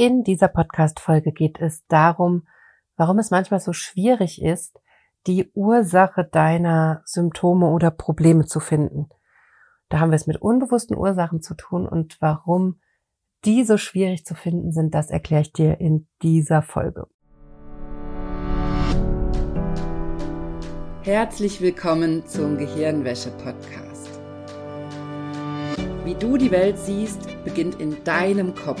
In dieser Podcast-Folge geht es darum, warum es manchmal so schwierig ist, die Ursache deiner Symptome oder Probleme zu finden. Da haben wir es mit unbewussten Ursachen zu tun und warum die so schwierig zu finden sind, das erkläre ich dir in dieser Folge. Herzlich willkommen zum Gehirnwäsche-Podcast. Wie du die Welt siehst, beginnt in deinem Kopf.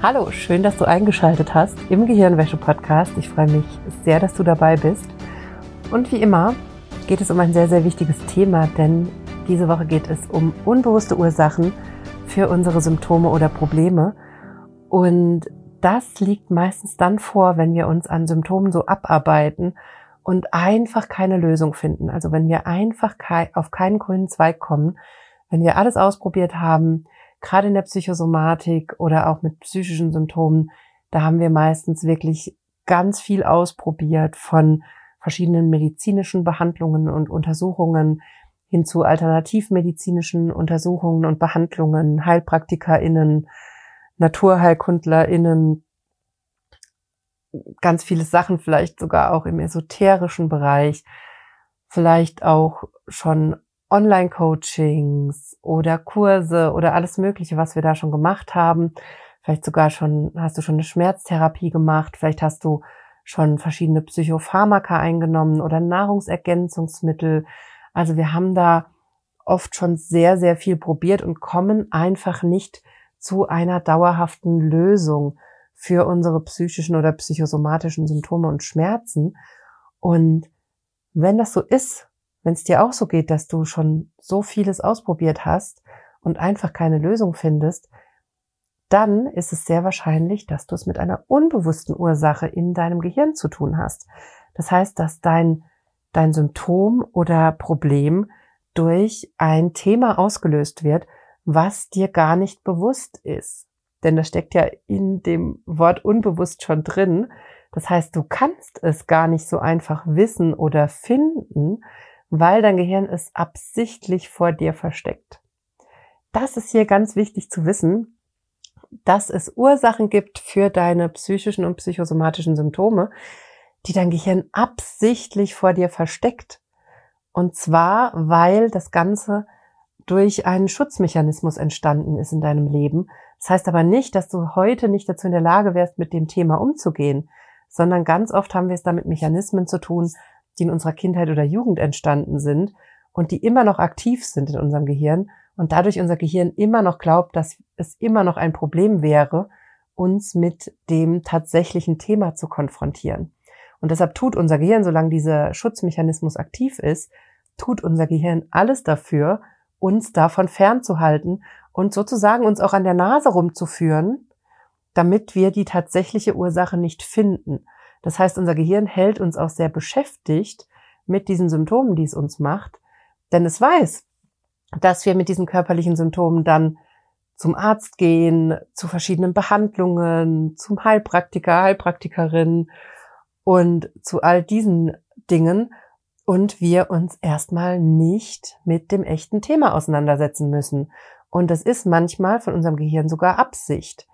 Hallo, schön, dass du eingeschaltet hast im Gehirnwäsche-Podcast. Ich freue mich sehr, dass du dabei bist. Und wie immer geht es um ein sehr, sehr wichtiges Thema, denn diese Woche geht es um unbewusste Ursachen für unsere Symptome oder Probleme. Und das liegt meistens dann vor, wenn wir uns an Symptomen so abarbeiten und einfach keine Lösung finden. Also wenn wir einfach auf keinen grünen Zweig kommen, wenn wir alles ausprobiert haben, gerade in der Psychosomatik oder auch mit psychischen Symptomen, da haben wir meistens wirklich ganz viel ausprobiert von verschiedenen medizinischen Behandlungen und Untersuchungen hin zu alternativmedizinischen Untersuchungen und Behandlungen, HeilpraktikerInnen, NaturheilkundlerInnen, ganz viele Sachen, vielleicht sogar auch im esoterischen Bereich, vielleicht auch schon Online-Coachings oder Kurse oder alles Mögliche, was wir da schon gemacht haben. Vielleicht sogar schon, hast du schon eine Schmerztherapie gemacht, vielleicht hast du schon verschiedene Psychopharmaka eingenommen oder Nahrungsergänzungsmittel. Also wir haben da oft schon sehr, sehr viel probiert und kommen einfach nicht zu einer dauerhaften Lösung für unsere psychischen oder psychosomatischen Symptome und Schmerzen. Und wenn das so ist, wenn es dir auch so geht, dass du schon so vieles ausprobiert hast und einfach keine Lösung findest, dann ist es sehr wahrscheinlich, dass du es mit einer unbewussten Ursache in deinem Gehirn zu tun hast. Das heißt, dass dein, dein Symptom oder Problem durch ein Thema ausgelöst wird, was dir gar nicht bewusst ist. Denn das steckt ja in dem Wort unbewusst schon drin. Das heißt, du kannst es gar nicht so einfach wissen oder finden, weil dein Gehirn es absichtlich vor dir versteckt. Das ist hier ganz wichtig zu wissen, dass es Ursachen gibt für deine psychischen und psychosomatischen Symptome, die dein Gehirn absichtlich vor dir versteckt. Und zwar, weil das Ganze durch einen Schutzmechanismus entstanden ist in deinem Leben. Das heißt aber nicht, dass du heute nicht dazu in der Lage wärst, mit dem Thema umzugehen, sondern ganz oft haben wir es da mit Mechanismen zu tun, die in unserer Kindheit oder Jugend entstanden sind und die immer noch aktiv sind in unserem Gehirn und dadurch unser Gehirn immer noch glaubt, dass es immer noch ein Problem wäre, uns mit dem tatsächlichen Thema zu konfrontieren. Und deshalb tut unser Gehirn, solange dieser Schutzmechanismus aktiv ist, tut unser Gehirn alles dafür, uns davon fernzuhalten und sozusagen uns auch an der Nase rumzuführen, damit wir die tatsächliche Ursache nicht finden. Das heißt, unser Gehirn hält uns auch sehr beschäftigt mit diesen Symptomen, die es uns macht, denn es weiß, dass wir mit diesen körperlichen Symptomen dann zum Arzt gehen, zu verschiedenen Behandlungen, zum Heilpraktiker, Heilpraktikerin und zu all diesen Dingen und wir uns erstmal nicht mit dem echten Thema auseinandersetzen müssen. Und das ist manchmal von unserem Gehirn sogar Absicht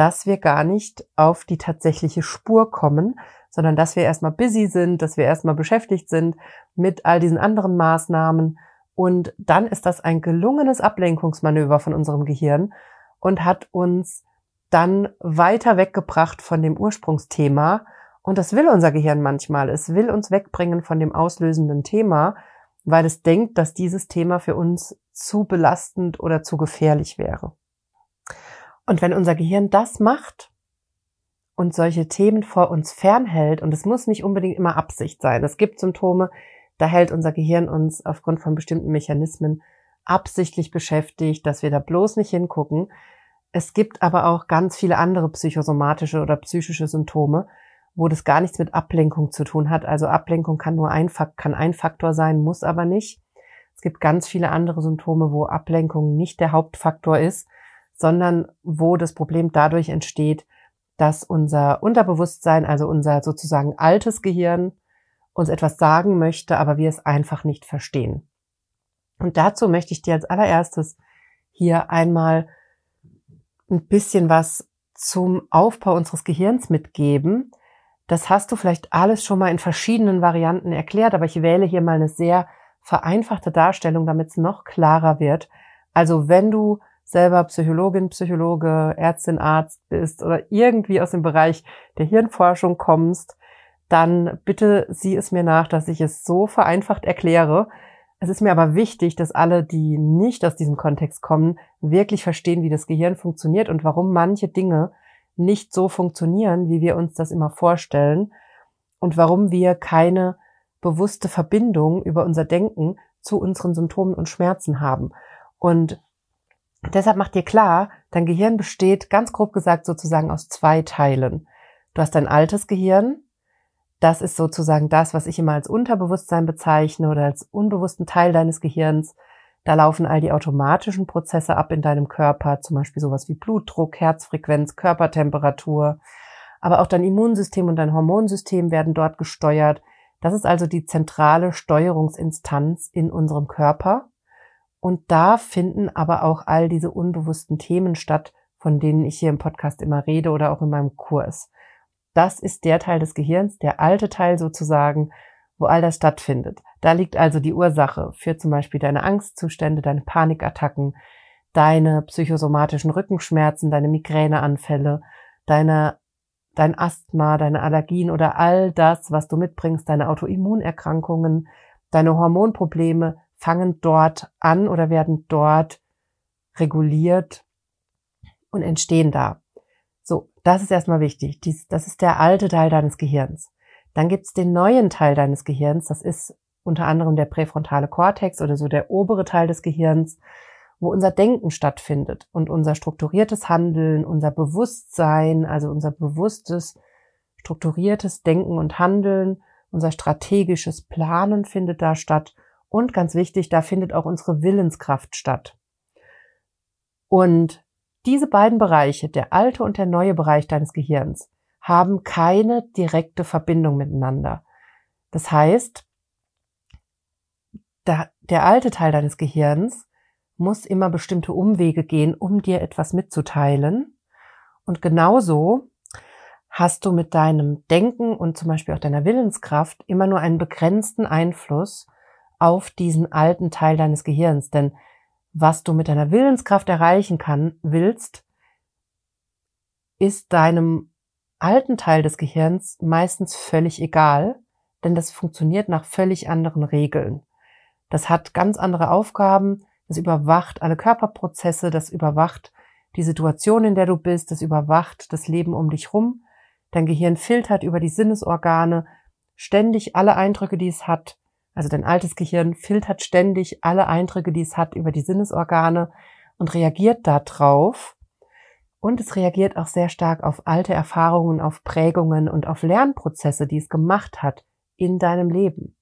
dass wir gar nicht auf die tatsächliche Spur kommen, sondern dass wir erstmal busy sind, dass wir erstmal beschäftigt sind mit all diesen anderen Maßnahmen. Und dann ist das ein gelungenes Ablenkungsmanöver von unserem Gehirn und hat uns dann weiter weggebracht von dem Ursprungsthema. Und das will unser Gehirn manchmal. Es will uns wegbringen von dem auslösenden Thema, weil es denkt, dass dieses Thema für uns zu belastend oder zu gefährlich wäre. Und wenn unser Gehirn das macht und solche Themen vor uns fernhält, und es muss nicht unbedingt immer Absicht sein, es gibt Symptome, da hält unser Gehirn uns aufgrund von bestimmten Mechanismen absichtlich beschäftigt, dass wir da bloß nicht hingucken, Es gibt aber auch ganz viele andere psychosomatische oder psychische Symptome, wo das gar nichts mit Ablenkung zu tun hat. Also Ablenkung kann nur ein, kann ein Faktor sein, muss aber nicht. Es gibt ganz viele andere Symptome, wo Ablenkung nicht der Hauptfaktor ist, sondern wo das Problem dadurch entsteht, dass unser Unterbewusstsein, also unser sozusagen altes Gehirn, uns etwas sagen möchte, aber wir es einfach nicht verstehen. Und dazu möchte ich dir als allererstes hier einmal ein bisschen was zum Aufbau unseres Gehirns mitgeben. Das hast du vielleicht alles schon mal in verschiedenen Varianten erklärt, aber ich wähle hier mal eine sehr vereinfachte Darstellung, damit es noch klarer wird. Also wenn du selber Psychologin, Psychologe, Ärztin, Arzt bist oder irgendwie aus dem Bereich der Hirnforschung kommst, dann bitte sieh es mir nach, dass ich es so vereinfacht erkläre. Es ist mir aber wichtig, dass alle, die nicht aus diesem Kontext kommen, wirklich verstehen, wie das Gehirn funktioniert und warum manche Dinge nicht so funktionieren, wie wir uns das immer vorstellen und warum wir keine bewusste Verbindung über unser Denken zu unseren Symptomen und Schmerzen haben. Und deshalb macht dir klar, dein Gehirn besteht ganz grob gesagt sozusagen aus zwei Teilen. Du hast dein altes Gehirn, das ist sozusagen das, was ich immer als Unterbewusstsein bezeichne oder als unbewussten Teil deines Gehirns. Da laufen all die automatischen Prozesse ab in deinem Körper, zum Beispiel sowas wie Blutdruck, Herzfrequenz, Körpertemperatur. Aber auch dein Immunsystem und dein Hormonsystem werden dort gesteuert. Das ist also die zentrale Steuerungsinstanz in unserem Körper. Und da finden aber auch all diese unbewussten Themen statt, von denen ich hier im Podcast immer rede oder auch in meinem Kurs. Das ist der Teil des Gehirns, der alte Teil sozusagen, wo all das stattfindet. Da liegt also die Ursache für zum Beispiel deine Angstzustände, deine Panikattacken, deine psychosomatischen Rückenschmerzen, deine Migräneanfälle, deine dein Asthma, deine Allergien oder all das, was du mitbringst, deine Autoimmunerkrankungen, deine Hormonprobleme fangen dort an oder werden dort reguliert und entstehen da. So, das ist erstmal wichtig. Dies, das ist der alte Teil deines Gehirns. Dann gibt's den neuen Teil deines Gehirns. Das ist unter anderem der präfrontale Kortex oder so der obere Teil des Gehirns wo unser Denken stattfindet und unser strukturiertes Handeln, unser Bewusstsein, also unser bewusstes, strukturiertes Denken und Handeln, unser strategisches Planen findet da statt. Und ganz wichtig, da findet auch unsere Willenskraft statt. Und diese beiden Bereiche, der alte und der neue Bereich deines Gehirns, haben keine direkte Verbindung miteinander. Das heißt, der alte Teil deines Gehirns muss immer bestimmte Umwege gehen, um dir etwas mitzuteilen. Und genauso hast du mit deinem Denken und zum Beispiel auch deiner Willenskraft immer nur einen begrenzten Einfluss auf diesen alten Teil deines Gehirns. Denn was du mit deiner Willenskraft erreichen kann, willst, ist deinem alten Teil des Gehirns meistens völlig egal, denn das funktioniert nach völlig anderen Regeln. Das hat ganz andere Aufgaben, das überwacht alle Körperprozesse, das überwacht die Situation, in der du bist, das überwacht das Leben um dich rum. Dein Gehirn filtert über die Sinnesorgane ständig alle Eindrücke, die es hat. Also dein altes Gehirn filtert ständig alle Eindrücke, die es hat über die Sinnesorgane und reagiert darauf. Und es reagiert auch sehr stark auf alte Erfahrungen, auf Prägungen und auf Lernprozesse, die es gemacht hat in deinem Leben.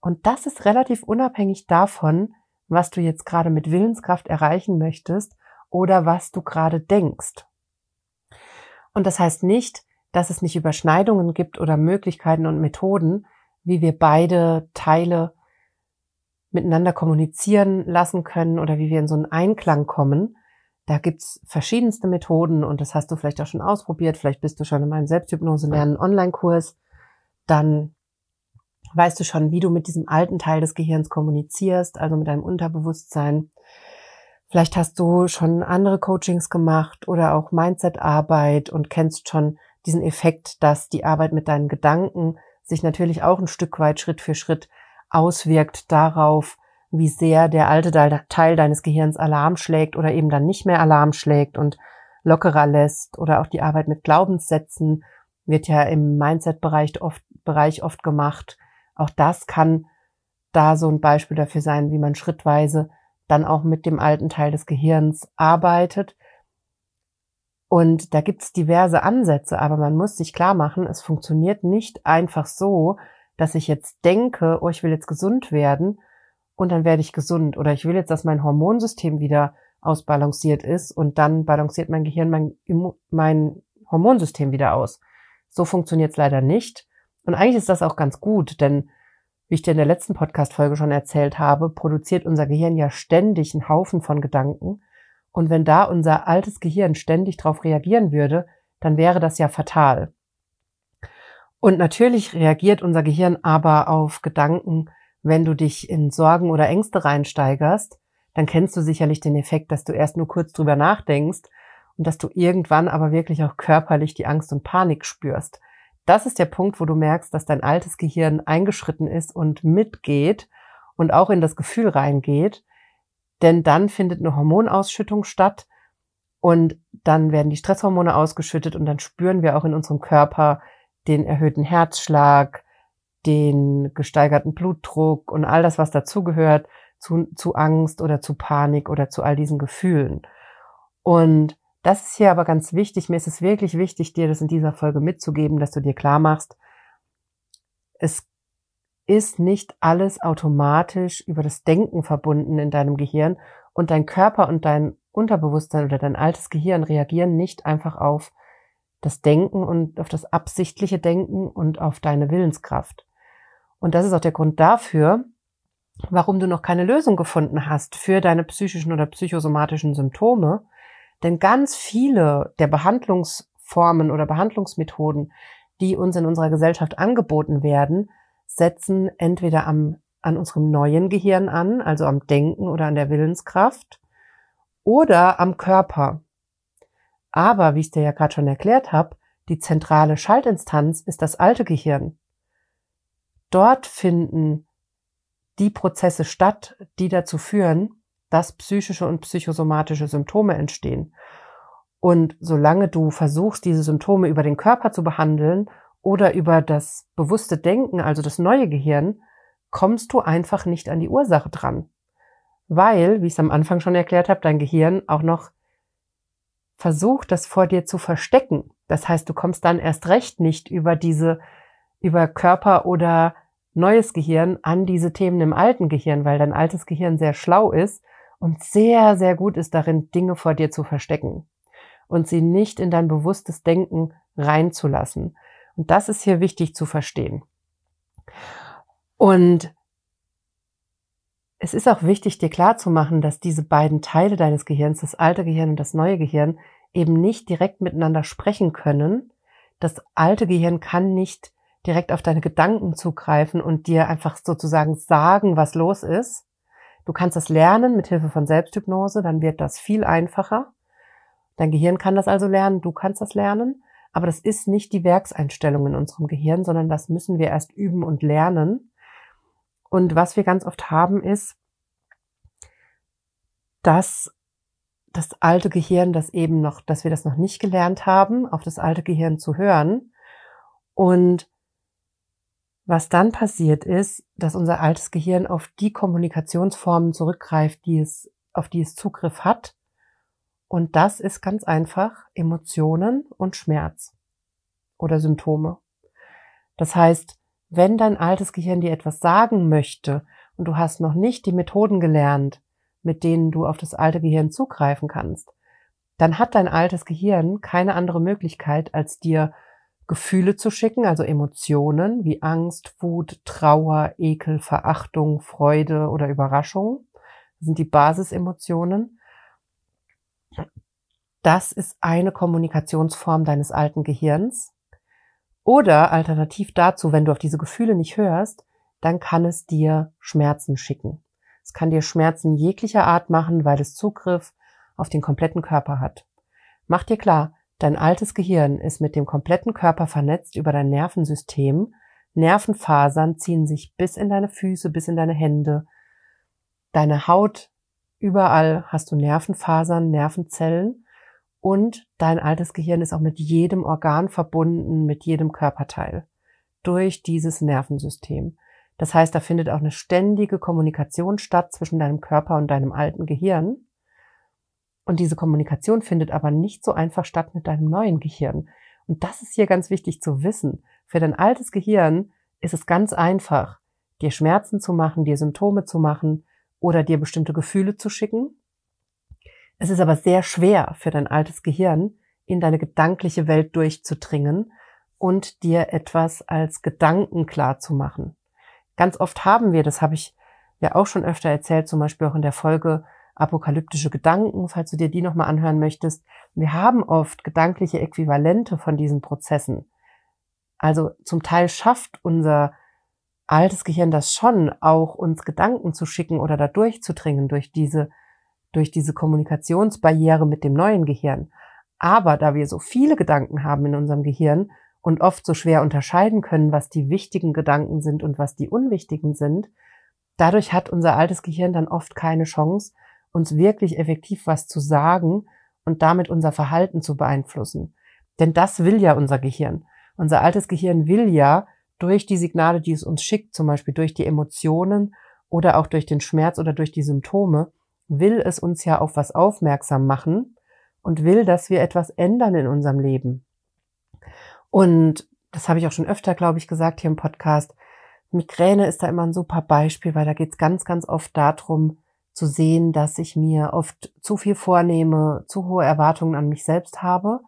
Und das ist relativ unabhängig davon, was du jetzt gerade mit Willenskraft erreichen möchtest oder was du gerade denkst. Und das heißt nicht, dass es nicht Überschneidungen gibt oder Möglichkeiten und Methoden, wie wir beide Teile miteinander kommunizieren lassen können oder wie wir in so einen Einklang kommen. Da gibt's verschiedenste Methoden und das hast du vielleicht auch schon ausprobiert. Vielleicht bist du schon in meinem Selbsthypnose lernen Online-Kurs. Dann weißt du schon, wie du mit diesem alten Teil des Gehirns kommunizierst, also mit deinem Unterbewusstsein. Vielleicht hast du schon andere Coachings gemacht oder auch Mindset-Arbeit und kennst schon diesen Effekt, dass die Arbeit mit deinen Gedanken sich natürlich auch ein Stück weit Schritt für Schritt auswirkt darauf, wie sehr der alte Teil deines Gehirns Alarm schlägt oder eben dann nicht mehr Alarm schlägt und lockerer lässt oder auch die Arbeit mit Glaubenssätzen wird ja im Mindset-Bereich oft, Bereich oft gemacht, auch das kann da so ein Beispiel dafür sein, wie man schrittweise dann auch mit dem alten Teil des Gehirns arbeitet. Und da gibt's diverse Ansätze, aber man muss sich klar machen, es funktioniert nicht einfach so, dass ich jetzt denke, oh, ich will jetzt gesund werden und dann werde ich gesund oder ich will jetzt, dass mein Hormonsystem wieder ausbalanciert ist und dann balanciert mein Gehirn mein, mein Hormonsystem wieder aus. So funktioniert's leider nicht. Und eigentlich ist das auch ganz gut, denn wie ich dir in der letzten Podcast-Folge schon erzählt habe, produziert unser Gehirn ja ständig einen Haufen von Gedanken. Und wenn da unser altes Gehirn ständig darauf reagieren würde, dann wäre das ja fatal. Und natürlich reagiert unser Gehirn aber auf Gedanken, wenn du dich in Sorgen oder Ängste reinsteigerst, dann kennst du sicherlich den Effekt, dass du erst nur kurz drüber nachdenkst und dass du irgendwann aber wirklich auch körperlich die Angst und Panik spürst. Das ist der Punkt, wo du merkst, dass dein altes Gehirn eingeschritten ist und mitgeht und auch in das Gefühl reingeht. Denn dann findet eine Hormonausschüttung statt und dann werden die Stresshormone ausgeschüttet und dann spüren wir auch in unserem Körper den erhöhten Herzschlag, den gesteigerten Blutdruck und all das, was dazugehört zu, zu Angst oder zu Panik oder zu all diesen Gefühlen. Und das ist hier aber ganz wichtig. Mir ist es wirklich wichtig, dir das in dieser Folge mitzugeben, dass du dir klar machst, es ist nicht alles automatisch über das Denken verbunden in deinem Gehirn und dein Körper und dein Unterbewusstsein oder dein altes Gehirn reagieren nicht einfach auf das Denken und auf das absichtliche Denken und auf deine Willenskraft. Und das ist auch der Grund dafür, warum du noch keine Lösung gefunden hast für deine psychischen oder psychosomatischen Symptome, denn ganz viele der Behandlungsformen oder Behandlungsmethoden, die uns in unserer Gesellschaft angeboten werden, setzen entweder am, an unserem neuen Gehirn an, also am Denken oder an der Willenskraft, oder am Körper. Aber, wie ich dir ja gerade schon erklärt habe, die zentrale Schaltinstanz ist das alte Gehirn. Dort finden die Prozesse statt, die dazu führen, dass psychische und psychosomatische Symptome entstehen. Und solange du versuchst, diese Symptome über den Körper zu behandeln oder über das bewusste Denken, also das neue Gehirn, kommst du einfach nicht an die Ursache dran. Weil, wie ich es am Anfang schon erklärt habe, dein Gehirn auch noch versucht, das vor dir zu verstecken. Das heißt, du kommst dann erst recht nicht über diese, über Körper oder neues Gehirn an diese Themen im alten Gehirn, weil dein altes Gehirn sehr schlau ist und sehr, sehr gut ist darin, Dinge vor dir zu verstecken und sie nicht in dein bewusstes Denken reinzulassen. Und das ist hier wichtig zu verstehen. Und es ist auch wichtig, dir klarzumachen, dass diese beiden Teile deines Gehirns, das alte Gehirn und das neue Gehirn, eben nicht direkt miteinander sprechen können. Das alte Gehirn kann nicht direkt auf deine Gedanken zugreifen und dir einfach sozusagen sagen, was los ist. Du kannst das lernen mit Hilfe von Selbsthypnose, dann wird das viel einfacher. Dein Gehirn kann das also lernen, du kannst das lernen, aber das ist nicht die Werkseinstellung in unserem Gehirn, sondern das müssen wir erst üben und lernen. Und was wir ganz oft haben ist, dass das alte Gehirn, das eben noch, dass wir das noch nicht gelernt haben, auf das alte Gehirn zu hören und was dann passiert ist, dass unser altes Gehirn auf die Kommunikationsformen zurückgreift, die es, auf die es Zugriff hat. Und das ist ganz einfach Emotionen und Schmerz oder Symptome. Das heißt, wenn dein altes Gehirn dir etwas sagen möchte und du hast noch nicht die Methoden gelernt, mit denen du auf das alte Gehirn zugreifen kannst, dann hat dein altes Gehirn keine andere Möglichkeit, als dir Gefühle zu schicken, also Emotionen wie Angst, Wut, Trauer, Ekel, Verachtung, Freude oder Überraschung. Das sind die Basisemotionen. Das ist eine Kommunikationsform deines alten Gehirns. Oder alternativ dazu, wenn du auf diese Gefühle nicht hörst, dann kann es dir Schmerzen schicken. Es kann dir Schmerzen jeglicher Art machen, weil es Zugriff auf den kompletten Körper hat. Mach dir klar, Dein altes Gehirn ist mit dem kompletten Körper vernetzt über dein Nervensystem. Nervenfasern ziehen sich bis in deine Füße, bis in deine Hände. Deine Haut, überall hast du Nervenfasern, Nervenzellen. Und dein altes Gehirn ist auch mit jedem Organ verbunden, mit jedem Körperteil. Durch dieses Nervensystem. Das heißt, da findet auch eine ständige Kommunikation statt zwischen deinem Körper und deinem alten Gehirn. Und diese Kommunikation findet aber nicht so einfach statt mit deinem neuen Gehirn. Und das ist hier ganz wichtig zu wissen. Für dein altes Gehirn ist es ganz einfach, dir Schmerzen zu machen, dir Symptome zu machen oder dir bestimmte Gefühle zu schicken. Es ist aber sehr schwer für dein altes Gehirn, in deine gedankliche Welt durchzudringen und dir etwas als Gedanken klar zu machen. Ganz oft haben wir, das habe ich ja auch schon öfter erzählt, zum Beispiel auch in der Folge apokalyptische Gedanken, falls du dir die nochmal anhören möchtest. Wir haben oft gedankliche Äquivalente von diesen Prozessen. Also zum Teil schafft unser altes Gehirn das schon, auch uns Gedanken zu schicken oder da durchzudringen durch diese, durch diese Kommunikationsbarriere mit dem neuen Gehirn. Aber da wir so viele Gedanken haben in unserem Gehirn und oft so schwer unterscheiden können, was die wichtigen Gedanken sind und was die unwichtigen sind, dadurch hat unser altes Gehirn dann oft keine Chance, uns wirklich effektiv was zu sagen und damit unser Verhalten zu beeinflussen. Denn das will ja unser Gehirn. Unser altes Gehirn will ja durch die Signale, die es uns schickt, zum Beispiel durch die Emotionen oder auch durch den Schmerz oder durch die Symptome, will es uns ja auf was aufmerksam machen und will, dass wir etwas ändern in unserem Leben. Und das habe ich auch schon öfter, glaube ich, gesagt hier im Podcast. Migräne ist da immer ein super Beispiel, weil da geht es ganz, ganz oft darum, zu sehen, dass ich mir oft zu viel vornehme, zu hohe Erwartungen an mich selbst habe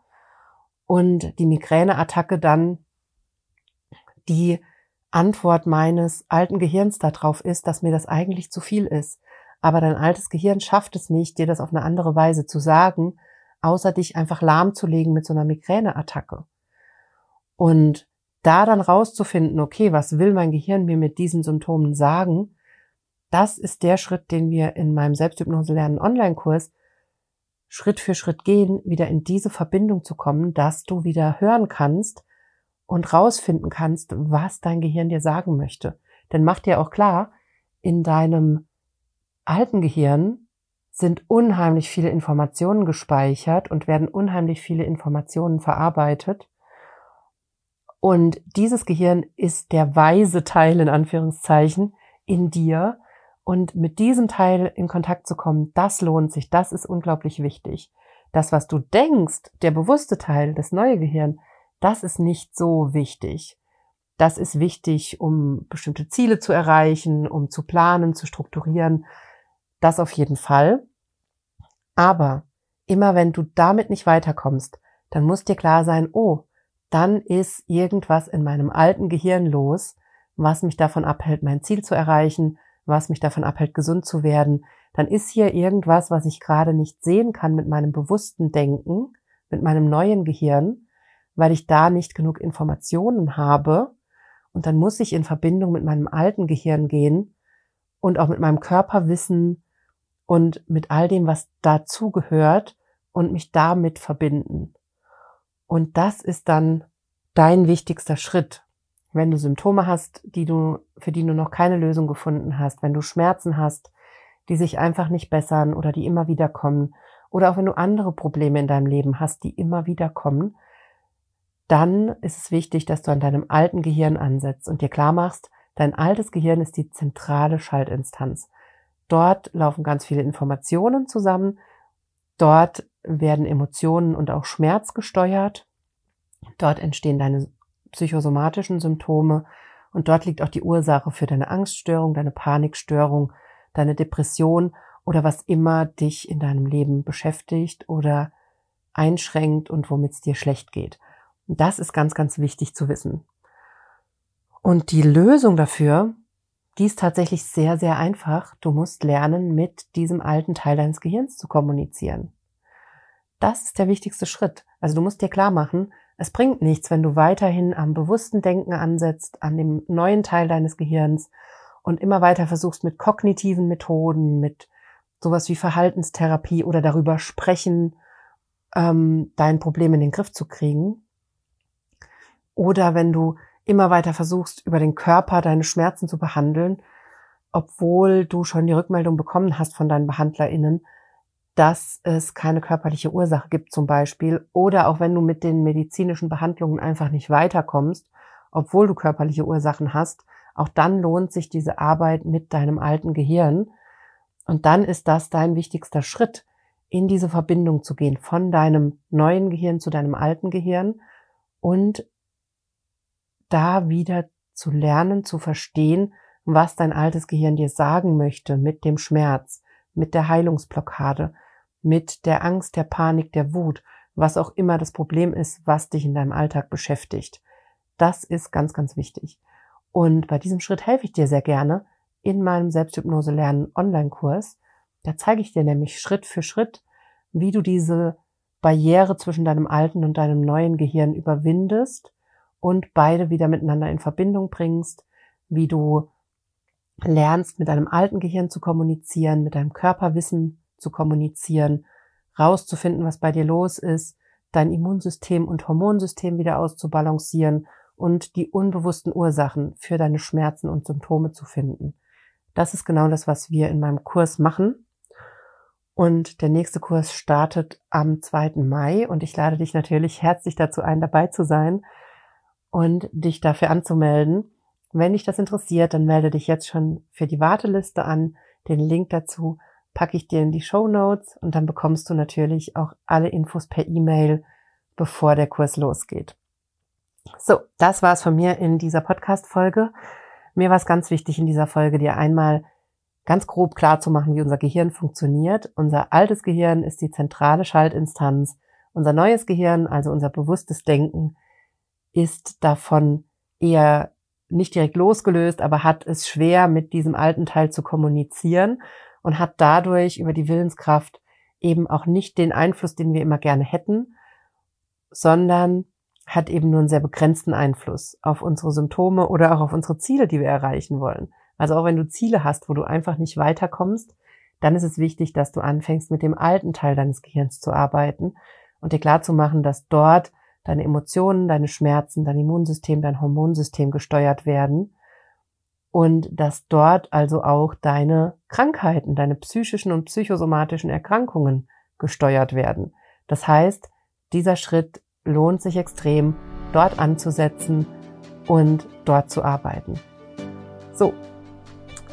und die Migräneattacke dann die Antwort meines alten Gehirns darauf ist, dass mir das eigentlich zu viel ist. Aber dein altes Gehirn schafft es nicht, dir das auf eine andere Weise zu sagen, außer dich einfach lahmzulegen mit so einer Migräneattacke. Und da dann rauszufinden, okay, was will mein Gehirn mir mit diesen Symptomen sagen, das ist der Schritt, den wir in meinem Selbsthypnose lernen Online-Kurs Schritt für Schritt gehen, wieder in diese Verbindung zu kommen, dass du wieder hören kannst und rausfinden kannst, was dein Gehirn dir sagen möchte. Denn mach dir auch klar, in deinem alten Gehirn sind unheimlich viele Informationen gespeichert und werden unheimlich viele Informationen verarbeitet. Und dieses Gehirn ist der weise Teil in Anführungszeichen in dir, und mit diesem Teil in Kontakt zu kommen, das lohnt sich, das ist unglaublich wichtig. Das, was du denkst, der bewusste Teil, das neue Gehirn, das ist nicht so wichtig. Das ist wichtig, um bestimmte Ziele zu erreichen, um zu planen, zu strukturieren. Das auf jeden Fall. Aber immer wenn du damit nicht weiterkommst, dann muss dir klar sein, oh, dann ist irgendwas in meinem alten Gehirn los, was mich davon abhält, mein Ziel zu erreichen, was mich davon abhält, gesund zu werden, dann ist hier irgendwas, was ich gerade nicht sehen kann mit meinem bewussten Denken, mit meinem neuen Gehirn, weil ich da nicht genug Informationen habe. Und dann muss ich in Verbindung mit meinem alten Gehirn gehen und auch mit meinem Körperwissen und mit all dem, was dazu gehört und mich damit verbinden. Und das ist dann dein wichtigster Schritt, wenn du Symptome hast, die du, für die du noch keine Lösung gefunden hast, wenn du Schmerzen hast, die sich einfach nicht bessern oder die immer wieder kommen, oder auch wenn du andere Probleme in deinem Leben hast, die immer wieder kommen, dann ist es wichtig, dass du an deinem alten Gehirn ansetzt und dir klar machst, dein altes Gehirn ist die zentrale Schaltinstanz. Dort laufen ganz viele Informationen zusammen. Dort werden Emotionen und auch Schmerz gesteuert. Dort entstehen deine psychosomatischen Symptome und dort liegt auch die Ursache für deine Angststörung, deine Panikstörung, deine Depression oder was immer dich in deinem Leben beschäftigt oder einschränkt und womit es dir schlecht geht. Das ist ganz, ganz wichtig zu wissen. Und die Lösung dafür, die ist tatsächlich sehr, sehr einfach. Du musst lernen, mit diesem alten Teil deines Gehirns zu kommunizieren. Das ist der wichtigste Schritt. Also du musst dir klar machen, es bringt nichts, wenn du weiterhin am bewussten Denken ansetzt, an dem neuen Teil deines Gehirns und immer weiter versuchst mit kognitiven Methoden, mit sowas wie Verhaltenstherapie oder darüber sprechen, ähm, dein Problem in den Griff zu kriegen. Oder wenn du immer weiter versuchst, über den Körper deine Schmerzen zu behandeln, obwohl du schon die Rückmeldung bekommen hast von deinen BehandlerInnen, dass es keine körperliche Ursache gibt zum Beispiel. Oder auch wenn du mit den medizinischen Behandlungen einfach nicht weiterkommst, obwohl du körperliche Ursachen hast, auch dann lohnt sich diese Arbeit mit deinem alten Gehirn. Und dann ist das dein wichtigster Schritt in diese Verbindung zu gehen von deinem neuen Gehirn zu deinem alten Gehirn und da wieder zu lernen, zu verstehen, was dein altes Gehirn dir sagen möchte mit dem Schmerz, mit der Heilungsblockade, mit der Angst, der Panik, der Wut, was auch immer das Problem ist, was dich in deinem Alltag beschäftigt. Das ist ganz, ganz wichtig. Und bei diesem Schritt helfe ich dir sehr gerne in meinem Selbsthypnose lernen Online-Kurs. Da zeige ich dir nämlich Schritt für Schritt, wie du diese Barriere zwischen deinem alten und deinem neuen Gehirn überwindest und beide wieder miteinander in Verbindung bringst, wie du lernst, mit deinem alten Gehirn zu kommunizieren, mit deinem Körperwissen zu kommunizieren, rauszufinden, was bei dir los ist, dein Immunsystem und Hormonsystem wieder auszubalancieren und die unbewussten Ursachen für deine Schmerzen und Symptome zu finden. Das ist genau das, was wir in meinem Kurs machen. Und der nächste Kurs startet am 2. Mai und ich lade dich natürlich herzlich dazu ein, dabei zu sein und dich dafür anzumelden. Wenn dich das interessiert, dann melde dich jetzt schon für die Warteliste an. Den Link dazu packe ich dir in die Show Notes und dann bekommst du natürlich auch alle Infos per E-Mail, bevor der Kurs losgeht. So, das war's von mir in dieser Podcast-Folge. Mir war es ganz wichtig in dieser Folge, dir einmal ganz grob klar zu machen, wie unser Gehirn funktioniert. Unser altes Gehirn ist die zentrale Schaltinstanz. Unser neues Gehirn, also unser bewusstes Denken, ist davon eher nicht direkt losgelöst, aber hat es schwer, mit diesem alten Teil zu kommunizieren und hat dadurch über die Willenskraft eben auch nicht den Einfluss, den wir immer gerne hätten, sondern hat eben nur einen sehr begrenzten Einfluss auf unsere Symptome oder auch auf unsere Ziele, die wir erreichen wollen. Also auch wenn du Ziele hast, wo du einfach nicht weiterkommst, dann ist es wichtig, dass du anfängst, mit dem alten Teil deines Gehirns zu arbeiten und dir klar zu machen, dass dort deine Emotionen, deine Schmerzen, dein Immunsystem, dein Hormonsystem gesteuert werden und dass dort also auch deine Krankheiten, deine psychischen und psychosomatischen Erkrankungen gesteuert werden. Das heißt, dieser Schritt lohnt sich extrem, dort anzusetzen und dort zu arbeiten. So,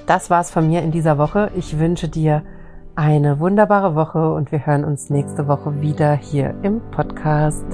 das war's von mir in dieser Woche. Ich wünsche dir eine wunderbare Woche und wir hören uns nächste Woche wieder hier im Podcast.